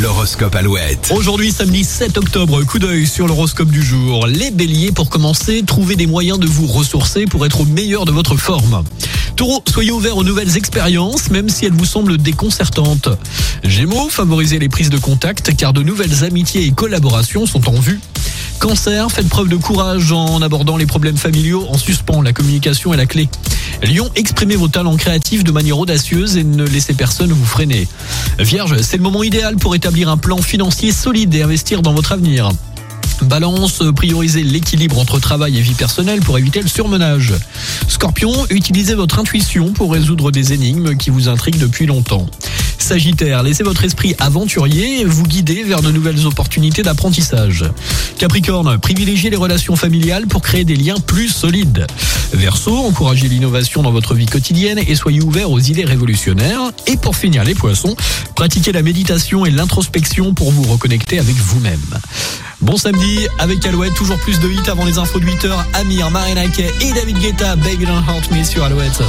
l'horoscope Alouette. Aujourd'hui, samedi 7 octobre, coup d'œil sur l'horoscope du jour. Les béliers, pour commencer, trouvez des moyens de vous ressourcer pour être au meilleur de votre forme. Taureau, soyez ouverts aux nouvelles expériences, même si elles vous semblent déconcertantes. Gémeaux, favorisez les prises de contact, car de nouvelles amitiés et collaborations sont en vue. Cancer, faites preuve de courage en abordant les problèmes familiaux en suspens. La communication est la clé. Lion, exprimez vos talents créatifs de manière audacieuse et ne laissez personne vous freiner. Vierge, c'est le moment idéal pour établir un plan financier solide et investir dans votre avenir. Balance, priorisez l'équilibre entre travail et vie personnelle pour éviter le surmenage. Scorpion, utilisez votre intuition pour résoudre des énigmes qui vous intriguent depuis longtemps. Sagittaire, laissez votre esprit aventurier vous guider vers de nouvelles opportunités d'apprentissage. Capricorne, privilégiez les relations familiales pour créer des liens plus solides. Verseau, encouragez l'innovation dans votre vie quotidienne et soyez ouvert aux idées révolutionnaires. Et pour finir les poissons, pratiquez la méditation et l'introspection pour vous reconnecter avec vous-même. Bon samedi avec Alouette, toujours plus de hits avant les infos de 8h. Amir, Marina Kay et David Guetta, Baby Don't Hurt Me sur Alouette.